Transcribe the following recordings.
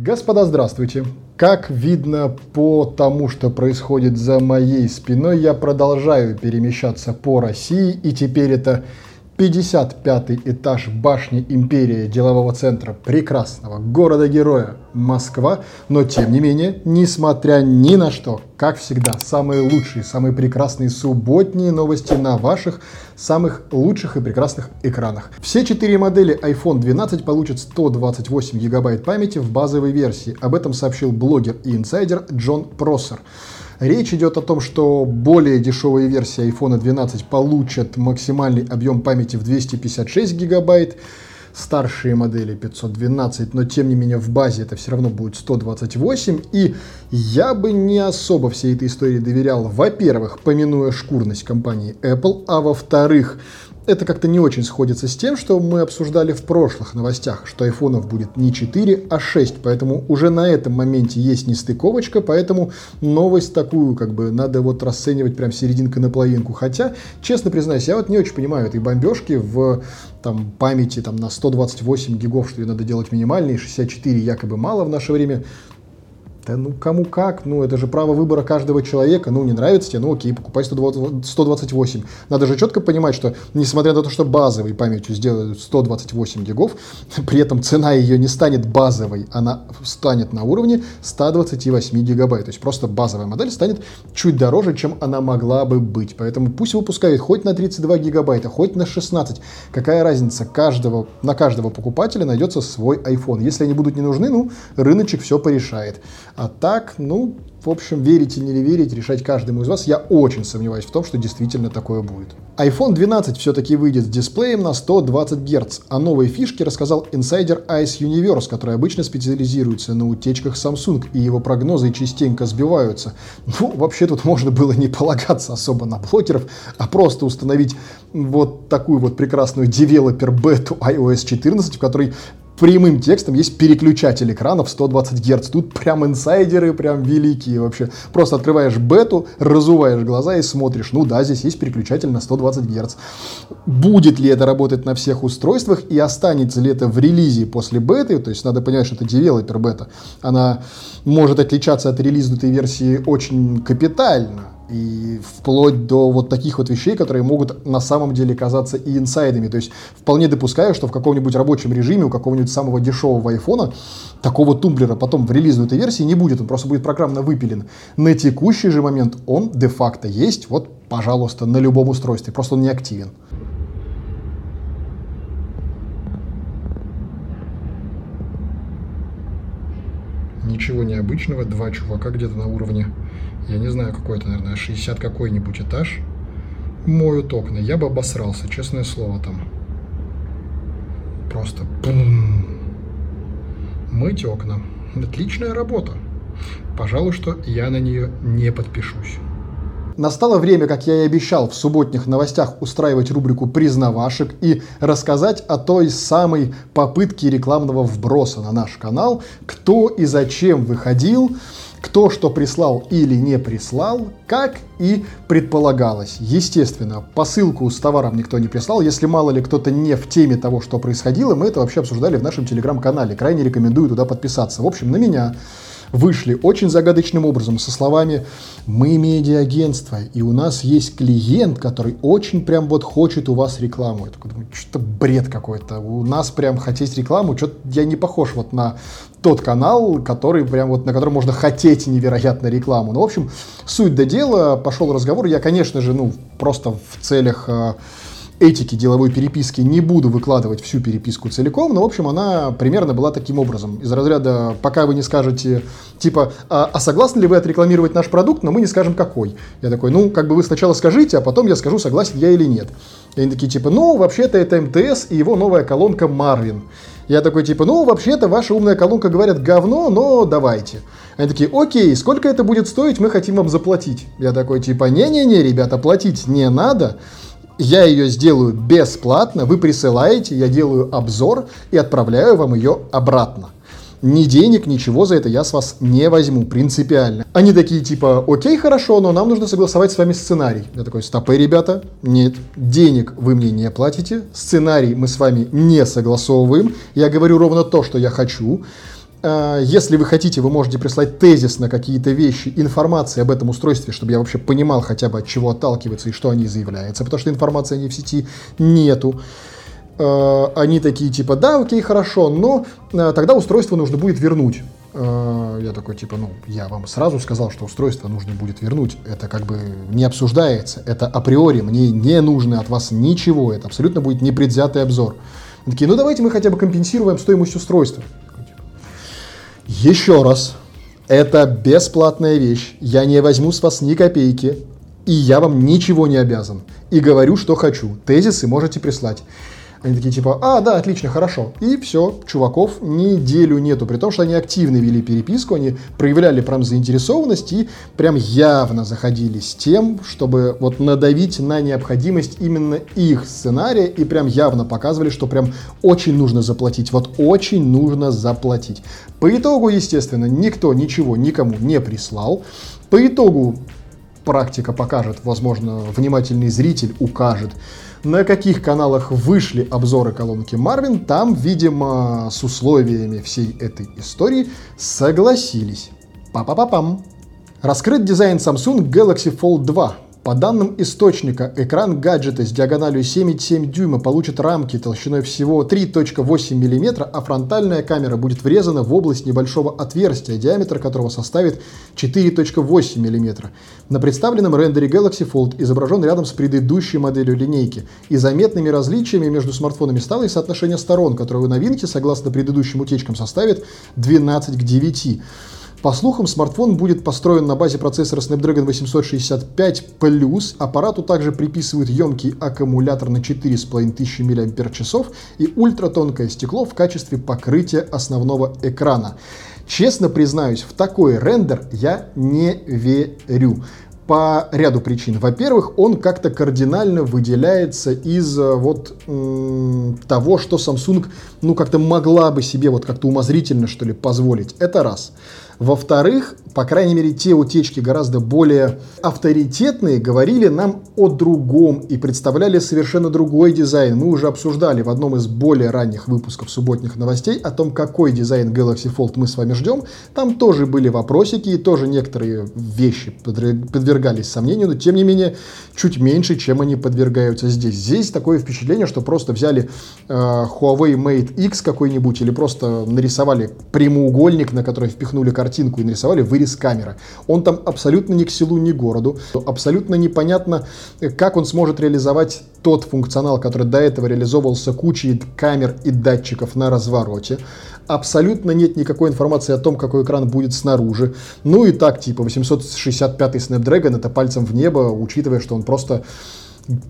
Господа, здравствуйте! Как видно по тому, что происходит за моей спиной, я продолжаю перемещаться по России, и теперь это 55 этаж башни Империя делового центра прекрасного города-героя Москва. Но тем не менее, несмотря ни на что, как всегда, самые лучшие, самые прекрасные субботние новости на ваших самых лучших и прекрасных экранах. Все четыре модели iPhone 12 получат 128 гигабайт памяти в базовой версии. Об этом сообщил блогер и инсайдер Джон Проссер. Речь идет о том, что более дешевые версии iPhone 12 получат максимальный объем памяти в 256 гигабайт, старшие модели 512, но тем не менее в базе это все равно будет 128. И я бы не особо всей этой истории доверял, во-первых, помянуя шкурность компании Apple, а во-вторых, это как-то не очень сходится с тем, что мы обсуждали в прошлых новостях, что айфонов будет не 4, а 6, поэтому уже на этом моменте есть нестыковочка, поэтому новость такую как бы надо вот расценивать прям серединка на половинку. Хотя, честно признаюсь, я вот не очень понимаю этой бомбежки в там, памяти там, на 128 гигов, что ее надо делать минимальной, 64 якобы мало в наше время. Да ну кому как, ну это же право выбора каждого человека, ну не нравится тебе, ну окей, покупай 120, 128. Надо же четко понимать, что несмотря на то, что базовой памятью сделают 128 гигов, при этом цена ее не станет базовой, она станет на уровне 128 гигабайт. То есть просто базовая модель станет чуть дороже, чем она могла бы быть. Поэтому пусть выпускают хоть на 32 гигабайта, хоть на 16. Какая разница, каждого, на каждого покупателя найдется свой iPhone. Если они будут не нужны, ну рыночек все порешает. А так, ну, в общем, верить или не верить, решать каждому из вас. Я очень сомневаюсь в том, что действительно такое будет. iPhone 12 все-таки выйдет с дисплеем на 120 Гц. О новой фишке рассказал инсайдер Ice Universe, который обычно специализируется на утечках Samsung, и его прогнозы частенько сбиваются. Ну, вообще тут можно было не полагаться особо на блогеров, а просто установить вот такую вот прекрасную девелопер бету iOS 14, в которой прямым текстом есть переключатель экранов 120 Гц. Тут прям инсайдеры, прям великие вообще. Просто открываешь бету, разуваешь глаза и смотришь. Ну да, здесь есть переключатель на 120 Гц. Будет ли это работать на всех устройствах и останется ли это в релизе после беты, то есть надо понимать, что это девелопер бета, она может отличаться от релизнутой версии очень капитально и вплоть до вот таких вот вещей, которые могут на самом деле казаться и инсайдами. То есть вполне допускаю, что в каком-нибудь рабочем режиме у какого-нибудь самого дешевого айфона такого тумблера потом в релизной этой версии не будет, он просто будет программно выпилен. На текущий же момент он де-факто есть, вот, пожалуйста, на любом устройстве, просто он не активен. Ничего необычного, два чувака где-то на уровне я не знаю, какой это, наверное, 60 какой-нибудь этаж, моют окна. Я бы обосрался, честное слово, там. Просто пум. Мыть окна. Отличная работа. Пожалуй, что я на нее не подпишусь. Настало время, как я и обещал, в субботних новостях устраивать рубрику «Признавашек» и рассказать о той самой попытке рекламного вброса на наш канал, кто и зачем выходил, кто что прислал или не прислал, как и предполагалось. Естественно, посылку с товаром никто не прислал. Если мало ли кто-то не в теме того, что происходило, мы это вообще обсуждали в нашем телеграм-канале. Крайне рекомендую туда подписаться. В общем, на меня вышли очень загадочным образом со словами «Мы медиагентство, и у нас есть клиент, который очень прям вот хочет у вас рекламу». Я такой думаю, что-то бред какой-то. У нас прям хотеть рекламу, что-то я не похож вот на тот канал, который прям вот, на котором можно хотеть невероятно рекламу. Ну, в общем, суть до дела, пошел разговор. Я, конечно же, ну, просто в целях э, этики деловой переписки не буду выкладывать всю переписку целиком, но, в общем, она примерно была таким образом. Из разряда, пока вы не скажете, типа, а, а согласны ли вы отрекламировать наш продукт, но мы не скажем какой. Я такой, ну, как бы вы сначала скажите, а потом я скажу, согласен я или нет. И они такие, типа, ну, вообще-то это МТС и его новая колонка Марвин. Я такой, типа, ну, вообще-то ваша умная колонка говорят говно, но давайте. Они такие, окей, сколько это будет стоить, мы хотим вам заплатить. Я такой, типа, не-не-не, ребята, платить не надо я ее сделаю бесплатно, вы присылаете, я делаю обзор и отправляю вам ее обратно. Ни денег, ничего за это я с вас не возьму, принципиально. Они такие типа, окей, хорошо, но нам нужно согласовать с вами сценарий. Я такой, стопы, ребята, нет, денег вы мне не платите, сценарий мы с вами не согласовываем, я говорю ровно то, что я хочу. Э, если вы хотите, вы можете прислать тезис на какие-то вещи, информации об этом устройстве, чтобы я вообще понимал хотя бы от чего отталкиваться и что они заявляются, потому что информации они в сети нету. Э, они такие типа, да, окей, хорошо, но э, тогда устройство нужно будет вернуть. Я такой, типа, ну, я вам сразу сказал, что устройство нужно будет вернуть. Это как бы не обсуждается. Это априори. Мне не нужно от вас ничего. Это абсолютно будет непредвзятый обзор. Они такие, ну, давайте мы хотя бы компенсируем стоимость устройства. Еще раз. Это бесплатная вещь. Я не возьму с вас ни копейки. И я вам ничего не обязан. И говорю, что хочу. Тезисы можете прислать. Они такие типа, а, да, отлично, хорошо. И все, чуваков неделю нету. При том, что они активно вели переписку, они проявляли прям заинтересованность и прям явно заходили с тем, чтобы вот надавить на необходимость именно их сценария и прям явно показывали, что прям очень нужно заплатить. Вот очень нужно заплатить. По итогу, естественно, никто ничего никому не прислал. По итогу практика покажет, возможно, внимательный зритель укажет, на каких каналах вышли обзоры колонки Marvin, там, видимо, с условиями всей этой истории согласились. Па-па-па-пам. Раскрыт дизайн Samsung Galaxy Fold 2. По данным источника, экран гаджета с диагональю 7,7 дюйма получит рамки толщиной всего 3.8 мм, а фронтальная камера будет врезана в область небольшого отверстия, диаметр которого составит 4.8 мм. На представленном рендере Galaxy Fold изображен рядом с предыдущей моделью линейки, и заметными различиями между смартфонами стало и соотношение сторон, которое у новинки, согласно предыдущим утечкам, составит 12 к 9. По слухам, смартфон будет построен на базе процессора Snapdragon 865 Plus. Аппарату также приписывают емкий аккумулятор на 4500 мАч и ультратонкое стекло в качестве покрытия основного экрана. Честно признаюсь, в такой рендер я не верю по ряду причин. Во-первых, он как-то кардинально выделяется из э, вот того, что Samsung, ну, как-то могла бы себе вот как-то умозрительно, что ли, позволить. Это раз. Во-вторых, по крайней мере, те утечки гораздо более авторитетные говорили нам о другом и представляли совершенно другой дизайн. Мы уже обсуждали в одном из более ранних выпусков субботних новостей о том, какой дизайн Galaxy Fold мы с вами ждем. Там тоже были вопросики и тоже некоторые вещи подвергались сомнению, но тем не менее чуть меньше, чем они подвергаются здесь. Здесь такое впечатление, что просто взяли э, Huawei Mate X какой-нибудь или просто нарисовали прямоугольник, на который впихнули картинку и нарисовали вырез камеры. Он там абсолютно ни к селу, ни к городу. Абсолютно непонятно, как он сможет реализовать тот функционал, который до этого реализовывался кучей камер и датчиков на развороте. Абсолютно нет никакой информации о том, какой экран будет снаружи. Ну и так, типа 865 Snapdragon это пальцем в небо, учитывая, что он просто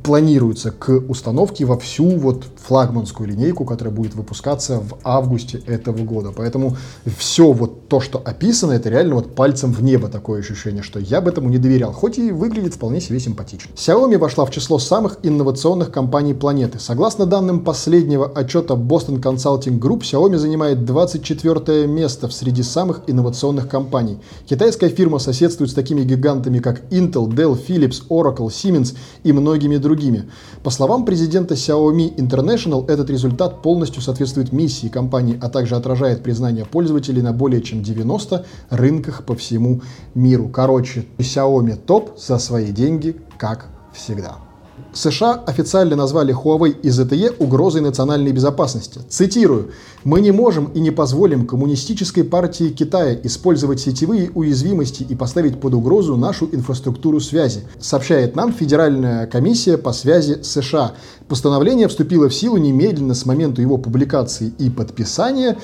планируется к установке во всю вот флагманскую линейку, которая будет выпускаться в августе этого года. Поэтому все вот то, что описано, это реально вот пальцем в небо такое ощущение, что я бы этому не доверял, хоть и выглядит вполне себе симпатично. Xiaomi вошла в число самых инновационных компаний планеты. Согласно данным последнего отчета Boston Consulting Group, Xiaomi занимает 24 место в среди самых инновационных компаний. Китайская фирма соседствует с такими гигантами, как Intel, Dell, Philips, Oracle, Siemens и многими многими другими. По словам президента Xiaomi International, этот результат полностью соответствует миссии компании, а также отражает признание пользователей на более чем 90 рынках по всему миру. Короче, Xiaomi топ за свои деньги, как всегда. США официально назвали Huawei и ZTE угрозой национальной безопасности. Цитирую. «Мы не можем и не позволим коммунистической партии Китая использовать сетевые уязвимости и поставить под угрозу нашу инфраструктуру связи», сообщает нам Федеральная комиссия по связи США. Постановление вступило в силу немедленно с момента его публикации и подписания.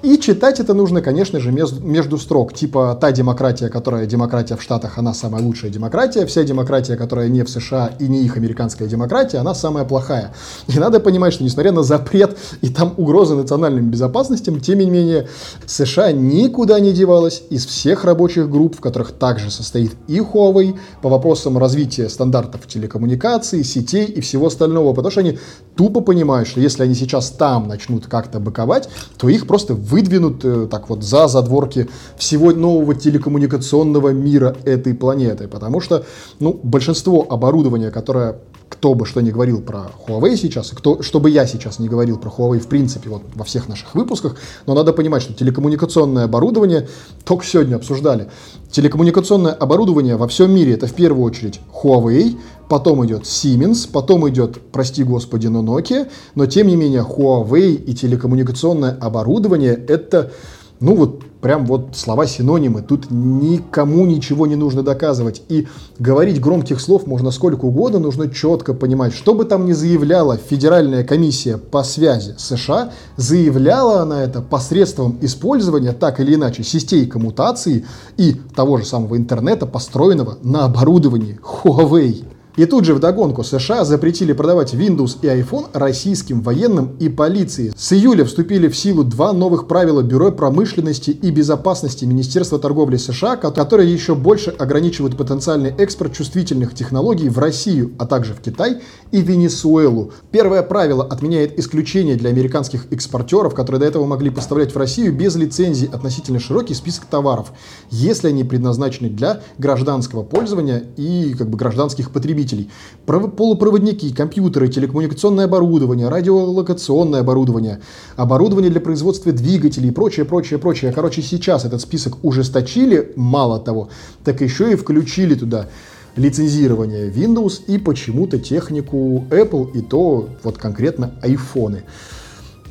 И читать это нужно, конечно же, между строк. Типа та демократия, которая демократия в Штатах, она самая лучшая демократия. Вся демократия, которая не в США и не их американская демократия, она самая плохая. И надо понимать, что несмотря на запрет и там угрозы национальным безопасностям, тем не менее, США никуда не девалась из всех рабочих групп, в которых также состоит и Huawei, по вопросам развития стандартов телекоммуникаций, сетей и всего остального. Потому что они тупо понимают, что если они сейчас там начнут как-то быковать, то их просто выдвинут э, так вот за задворки всего нового телекоммуникационного мира этой планеты. Потому что ну, большинство оборудования, которое кто бы что ни говорил про Huawei сейчас, и кто, чтобы я сейчас не говорил про Huawei в принципе вот во всех наших выпусках, но надо понимать, что телекоммуникационное оборудование, только сегодня обсуждали, телекоммуникационное оборудование во всем мире это в первую очередь Huawei, потом идет Siemens, потом идет, прости господи, но Nokia, но тем не менее Huawei и телекоммуникационное оборудование это ну вот прям вот слова синонимы. Тут никому ничего не нужно доказывать. И говорить громких слов можно сколько угодно, нужно четко понимать, что бы там ни заявляла Федеральная комиссия по связи США, заявляла она это посредством использования так или иначе систей коммутации и того же самого интернета, построенного на оборудовании Huawei. И тут же вдогонку США запретили продавать Windows и iPhone российским военным и полиции. С июля вступили в силу два новых правила Бюро промышленности и безопасности Министерства торговли США, которые еще больше ограничивают потенциальный экспорт чувствительных технологий в Россию, а также в Китай и Венесуэлу. Первое правило отменяет исключение для американских экспортеров, которые до этого могли поставлять в Россию без лицензии относительно широкий список товаров, если они предназначены для гражданского пользования и как бы гражданских потребителей потребителей. Полупроводники, компьютеры, телекоммуникационное оборудование, радиолокационное оборудование, оборудование для производства двигателей и прочее, прочее, прочее. Короче, сейчас этот список ужесточили, мало того, так еще и включили туда лицензирование Windows и почему-то технику Apple и то вот конкретно айфоны.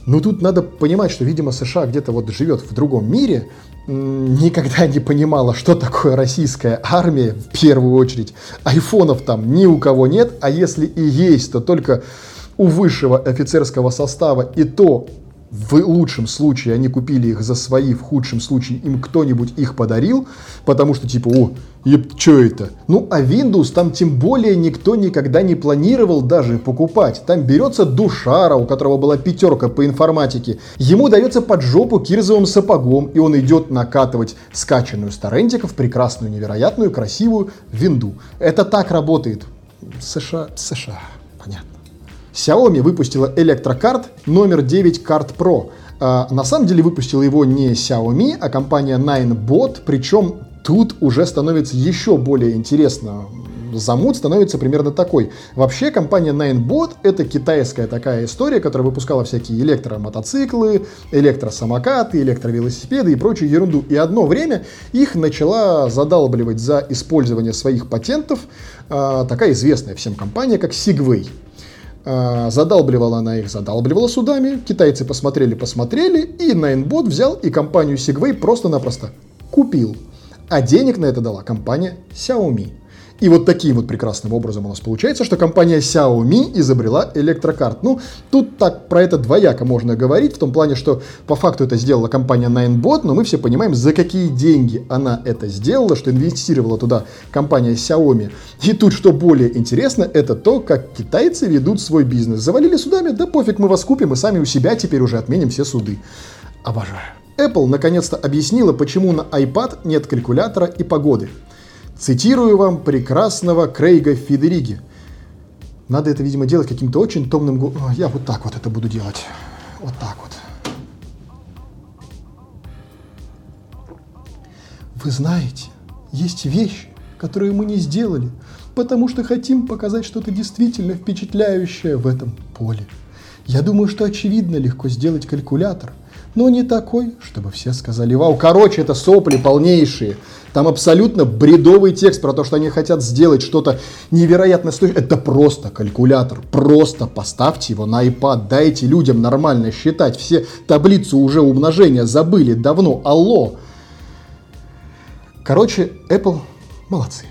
Но тут надо понимать, что, видимо, США где-то вот живет в другом мире, никогда не понимала, что такое российская армия, в первую очередь. Айфонов там ни у кого нет, а если и есть, то только у высшего офицерского состава, и то в лучшем случае они купили их за свои, в худшем случае им кто-нибудь их подарил, потому что типа, о, еб, что это? Ну, а Windows там тем более никто никогда не планировал даже покупать. Там берется душара, у которого была пятерка по информатике. Ему дается под жопу кирзовым сапогом, и он идет накатывать скачанную с торрентиков прекрасную, невероятную, красивую винду. Это так работает. США, США, понятно. Xiaomi выпустила электрокарт номер 9 Card Pro. А, на самом деле выпустила его не Xiaomi, а компания Ninebot, причем тут уже становится еще более интересно. Замут становится примерно такой. Вообще компания Ninebot это китайская такая история, которая выпускала всякие электромотоциклы, электросамокаты, электровелосипеды и прочую ерунду. И одно время их начала задалбливать за использование своих патентов э, такая известная всем компания, как Segway. А, задалбливала она их, задалбливала судами. Китайцы посмотрели, посмотрели, и Найнбот взял и компанию Segway просто-напросто купил. А денег на это дала компания Xiaomi. И вот таким вот прекрасным образом у нас получается, что компания Xiaomi изобрела электрокарт. Ну, тут так про это двояко можно говорить, в том плане, что по факту это сделала компания Ninebot, но мы все понимаем, за какие деньги она это сделала, что инвестировала туда компания Xiaomi. И тут, что более интересно, это то, как китайцы ведут свой бизнес. Завалили судами, да пофиг, мы вас купим, и сами у себя теперь уже отменим все суды. Обожаю. Apple наконец-то объяснила, почему на iPad нет калькулятора и погоды. Цитирую вам прекрасного Крейга Федериги. Надо это, видимо, делать каким-то очень томным голосом. Я вот так вот это буду делать. Вот так вот. Вы знаете, есть вещи, которые мы не сделали, потому что хотим показать что-то действительно впечатляющее в этом поле. Я думаю, что очевидно легко сделать калькулятор, но не такой, чтобы все сказали «Вау». Короче, это сопли полнейшие. Там абсолютно бредовый текст про то, что они хотят сделать что-то невероятно стоящее. Это просто калькулятор. Просто поставьте его на iPad. Дайте людям нормально считать. Все таблицу уже умножения забыли давно. Алло. Короче, Apple молодцы.